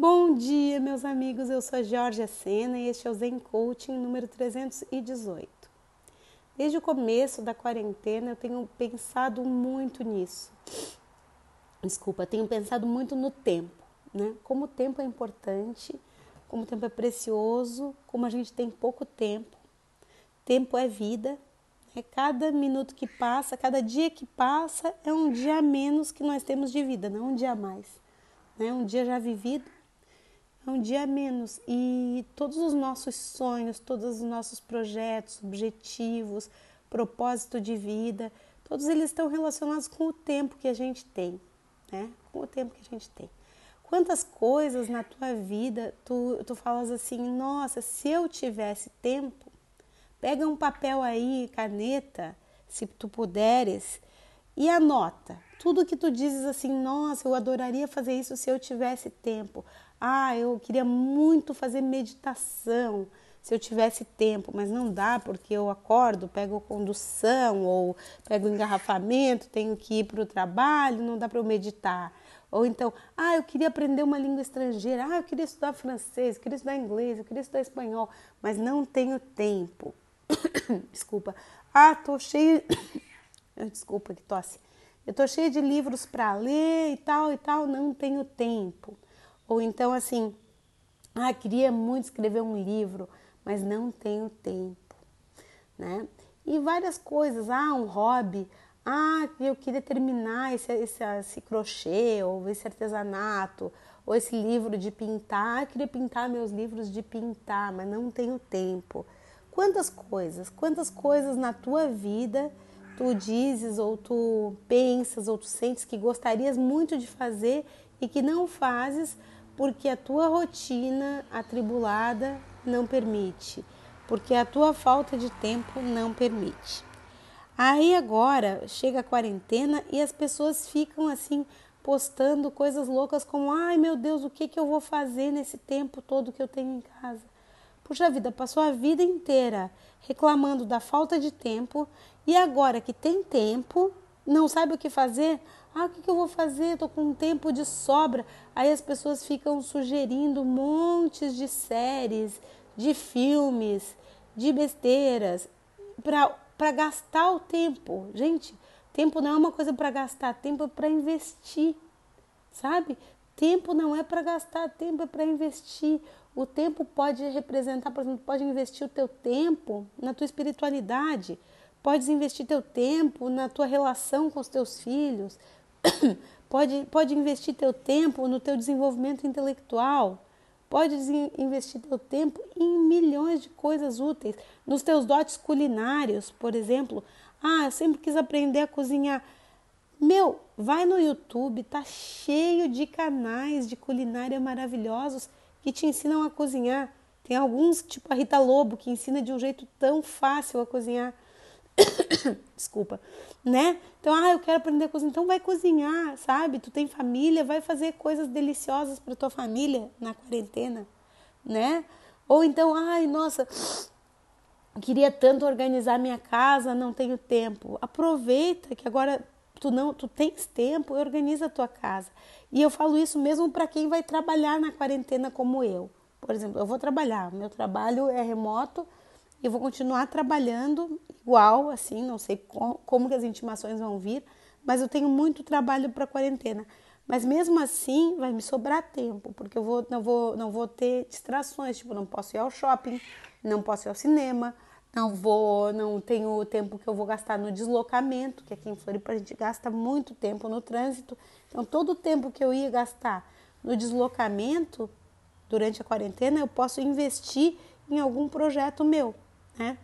Bom dia, meus amigos. Eu sou a Jorge Sena e este é o Zen Coaching número 318. Desde o começo da quarentena eu tenho pensado muito nisso. Desculpa, tenho pensado muito no tempo, né? Como o tempo é importante, como o tempo é precioso, como a gente tem pouco tempo. Tempo é vida. Né? Cada minuto que passa, cada dia que passa é um dia a menos que nós temos de vida, não um dia a mais. Né? Um dia já vivido é um dia menos. E todos os nossos sonhos, todos os nossos projetos, objetivos, propósito de vida, todos eles estão relacionados com o tempo que a gente tem, né? Com o tempo que a gente tem. Quantas coisas na tua vida tu, tu falas assim, nossa, se eu tivesse tempo, pega um papel aí, caneta, se tu puderes, e anota tudo que tu dizes assim, nossa, eu adoraria fazer isso se eu tivesse tempo. Ah, eu queria muito fazer meditação se eu tivesse tempo, mas não dá porque eu acordo, pego condução ou pego engarrafamento, tenho que ir para o trabalho, não dá para eu meditar. Ou então, ah, eu queria aprender uma língua estrangeira, ah, eu queria estudar francês, eu queria estudar inglês, eu queria estudar espanhol, mas não tenho tempo. Desculpa. Ah, tô cheio. Desculpa que tosse. Eu tô cheio de livros para ler e tal e tal, não tenho tempo. Ou então assim, ah, queria muito escrever um livro, mas não tenho tempo, né? E várias coisas, ah, um hobby, ah, eu queria terminar esse, esse, esse crochê, ou esse artesanato, ou esse livro de pintar, ah, queria pintar meus livros de pintar, mas não tenho tempo. Quantas coisas, quantas coisas na tua vida tu dizes ou tu pensas ou tu sentes que gostarias muito de fazer e que não fazes porque a tua rotina atribulada não permite, porque a tua falta de tempo não permite. Aí agora chega a quarentena e as pessoas ficam assim postando coisas loucas como ai meu Deus, o que, que eu vou fazer nesse tempo todo que eu tenho em casa? Puxa vida, passou a vida inteira reclamando da falta de tempo e agora que tem tempo, não sabe o que fazer? Ah, o que, eu vou fazer? Estou com um tempo de sobra. Aí as pessoas ficam sugerindo montes de séries, de filmes, de besteiras para gastar o tempo. Gente, tempo não é uma coisa para gastar, tempo é para investir, sabe? Tempo não é para gastar, tempo é para investir. O tempo pode representar, por exemplo, pode investir o teu tempo na tua espiritualidade, pode investir teu tempo na tua relação com os teus filhos, pode, pode investir teu tempo no teu desenvolvimento intelectual, pode investir teu tempo em milhões de coisas úteis, nos teus dotes culinários, por exemplo. Ah, eu sempre quis aprender a cozinhar. Meu, vai no YouTube, tá cheio de canais de culinária maravilhosos que te ensinam a cozinhar. Tem alguns, tipo a Rita Lobo, que ensina de um jeito tão fácil a cozinhar. Desculpa, né? Então, ah, eu quero aprender a cozinhar. Então, vai cozinhar, sabe? Tu tem família, vai fazer coisas deliciosas para tua família na quarentena, né? Ou então, ai, nossa, queria tanto organizar minha casa, não tenho tempo. Aproveita que agora tu não, tu tens tempo organiza a tua casa. E eu falo isso mesmo para quem vai trabalhar na quarentena como eu. Por exemplo, eu vou trabalhar, meu trabalho é remoto, eu vou continuar trabalhando igual, assim, não sei como, como que as intimações vão vir, mas eu tenho muito trabalho para quarentena. Mas mesmo assim vai me sobrar tempo, porque eu vou, não, vou, não vou ter distrações, tipo, não posso ir ao shopping, não posso ir ao cinema, não vou, não tenho o tempo que eu vou gastar no deslocamento, que aqui em Floripa a gente gasta muito tempo no trânsito. Então todo o tempo que eu ia gastar no deslocamento durante a quarentena, eu posso investir em algum projeto meu né?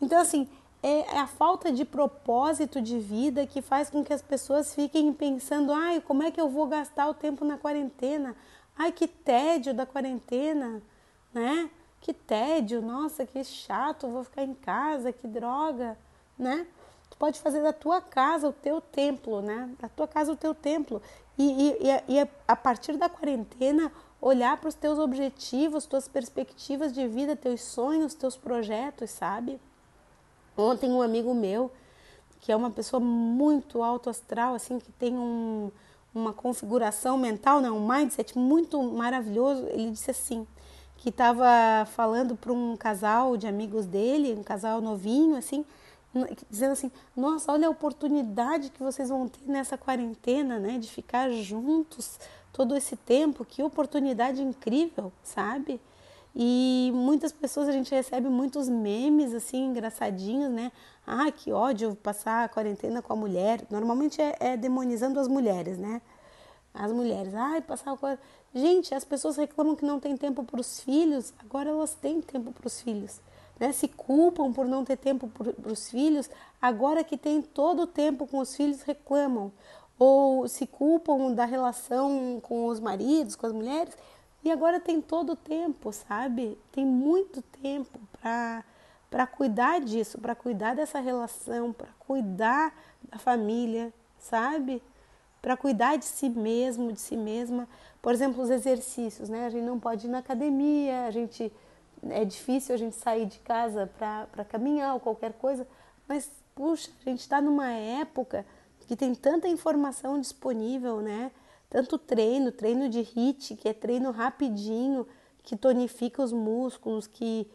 Então, assim, é a falta de propósito de vida que faz com que as pessoas fiquem pensando: ai, como é que eu vou gastar o tempo na quarentena? Ai, que tédio da quarentena, né? Que tédio, nossa, que chato, vou ficar em casa, que droga, né? Tu pode fazer da tua casa o teu templo, né? Da tua casa o teu templo. E, e, e a partir da quarentena, olhar para os teus objetivos, tuas perspectivas de vida, teus sonhos, teus projetos, sabe? Ontem um amigo meu, que é uma pessoa muito alto astral, assim, que tem um, uma configuração mental, não, um mindset muito maravilhoso. Ele disse assim, que estava falando para um casal de amigos dele, um casal novinho, assim, dizendo assim: Nossa, olha a oportunidade que vocês vão ter nessa quarentena, né? De ficar juntos todo esse tempo, que oportunidade incrível, sabe? E muitas pessoas a gente recebe muitos memes assim engraçadinhos, né? Ah, que ódio passar a quarentena com a mulher. Normalmente é, é demonizando as mulheres, né? As mulheres, ai, passar a quarentena. Gente, as pessoas reclamam que não tem tempo para os filhos, agora elas têm tempo para os filhos. Né? Se culpam por não ter tempo para os filhos, agora que tem todo o tempo com os filhos, reclamam. Ou se culpam da relação com os maridos, com as mulheres, e agora tem todo o tempo, sabe? Tem muito tempo para para cuidar disso, para cuidar dessa relação, para cuidar da família, sabe? Para cuidar de si mesmo, de si mesma. Por exemplo, os exercícios, né? A gente não pode ir na academia, a gente é difícil a gente sair de casa para caminhar ou qualquer coisa, mas puxa, a gente está numa época que tem tanta informação disponível, né? Tanto treino, treino de HIIT, que é treino rapidinho, que tonifica os músculos, que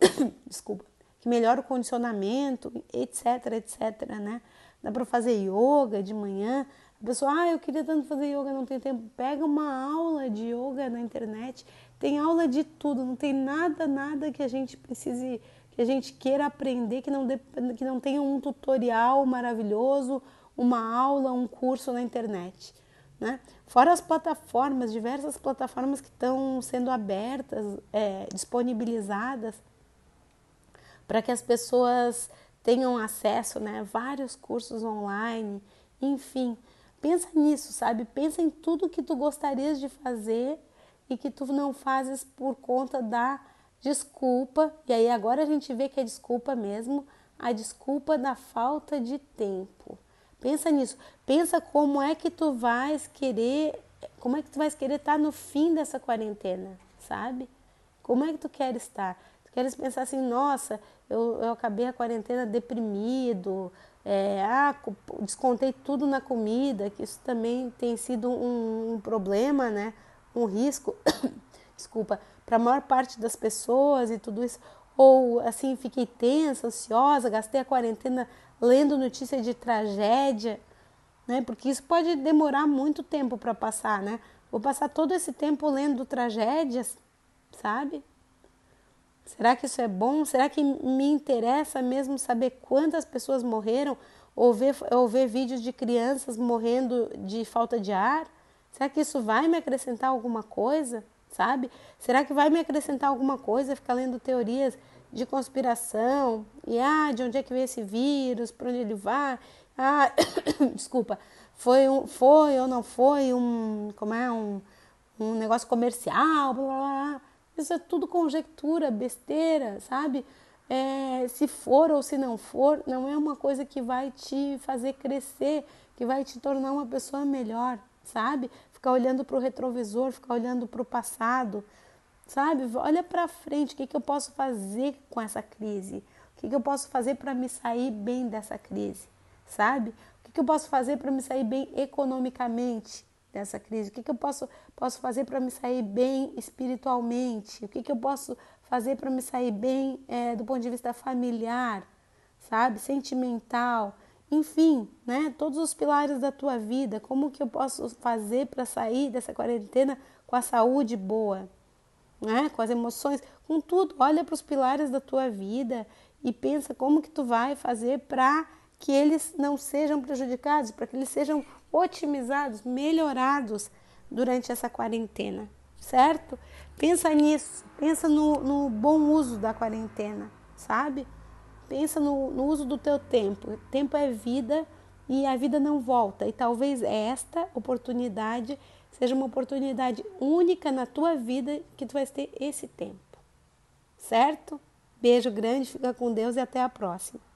desculpa, que melhora o condicionamento, etc, etc, né? Dá para fazer yoga de manhã, a pessoa, ah, eu queria tanto fazer yoga, não tenho tempo. Pega uma aula de yoga na internet. Tem aula de tudo, não tem nada, nada que a gente precise, que a gente queira aprender, que não, que não tenha um tutorial maravilhoso, uma aula, um curso na internet. Né? Fora as plataformas, diversas plataformas que estão sendo abertas, é, disponibilizadas para que as pessoas tenham acesso, né? Vários cursos online, enfim. Pensa nisso, sabe? Pensa em tudo que tu gostarias de fazer e que tu não fazes por conta da desculpa. E aí agora a gente vê que é desculpa mesmo, a desculpa da falta de tempo. Pensa nisso. Pensa como é que tu vais querer, como é que tu vais querer estar no fim dessa quarentena, sabe? Como é que tu queres estar? Tu queres pensar assim, nossa, eu, eu acabei a quarentena deprimido, é, ah, descontei tudo na comida, que isso também tem sido um, um problema, né? Um risco, desculpa, para a maior parte das pessoas e tudo isso. Ou assim, fiquei tensa, ansiosa, gastei a quarentena lendo notícia de tragédia, né? Porque isso pode demorar muito tempo para passar, né? Vou passar todo esse tempo lendo tragédias, sabe? Será que isso é bom? Será que me interessa mesmo saber quantas pessoas morreram ou ver, ou ver vídeos de crianças morrendo de falta de ar? Será que isso vai me acrescentar alguma coisa? Sabe? Será que vai me acrescentar alguma coisa ficar lendo teorias de conspiração? E ah, de onde é que veio esse vírus? Para onde ele vai? Ah, desculpa, foi, um, foi ou não foi um, como é, um, um negócio comercial, blá, blá, blá. Isso é tudo conjectura, besteira, sabe? É, se for ou se não for, não é uma coisa que vai te fazer crescer, que vai te tornar uma pessoa melhor, sabe? Ficar olhando para o retrovisor, ficar olhando para o passado, sabe? Olha para frente, o que, que eu posso fazer com essa crise? O que, que eu posso fazer para me sair bem dessa crise, sabe? O que, que eu posso fazer para me sair bem economicamente? dessa crise? O que, que eu posso, posso fazer para me sair bem espiritualmente? O que, que eu posso fazer para me sair bem é, do ponto de vista familiar, sabe? Sentimental, enfim, né? Todos os pilares da tua vida. Como que eu posso fazer para sair dessa quarentena com a saúde boa, né? Com as emoções, com tudo. Olha para os pilares da tua vida e pensa como que tu vai fazer para que eles não sejam prejudicados, para que eles sejam otimizados, melhorados durante essa quarentena, certo? Pensa nisso, pensa no, no bom uso da quarentena, sabe? Pensa no, no uso do teu tempo. Tempo é vida e a vida não volta. E talvez esta oportunidade seja uma oportunidade única na tua vida que tu vais ter esse tempo, certo? Beijo grande, fica com Deus e até a próxima.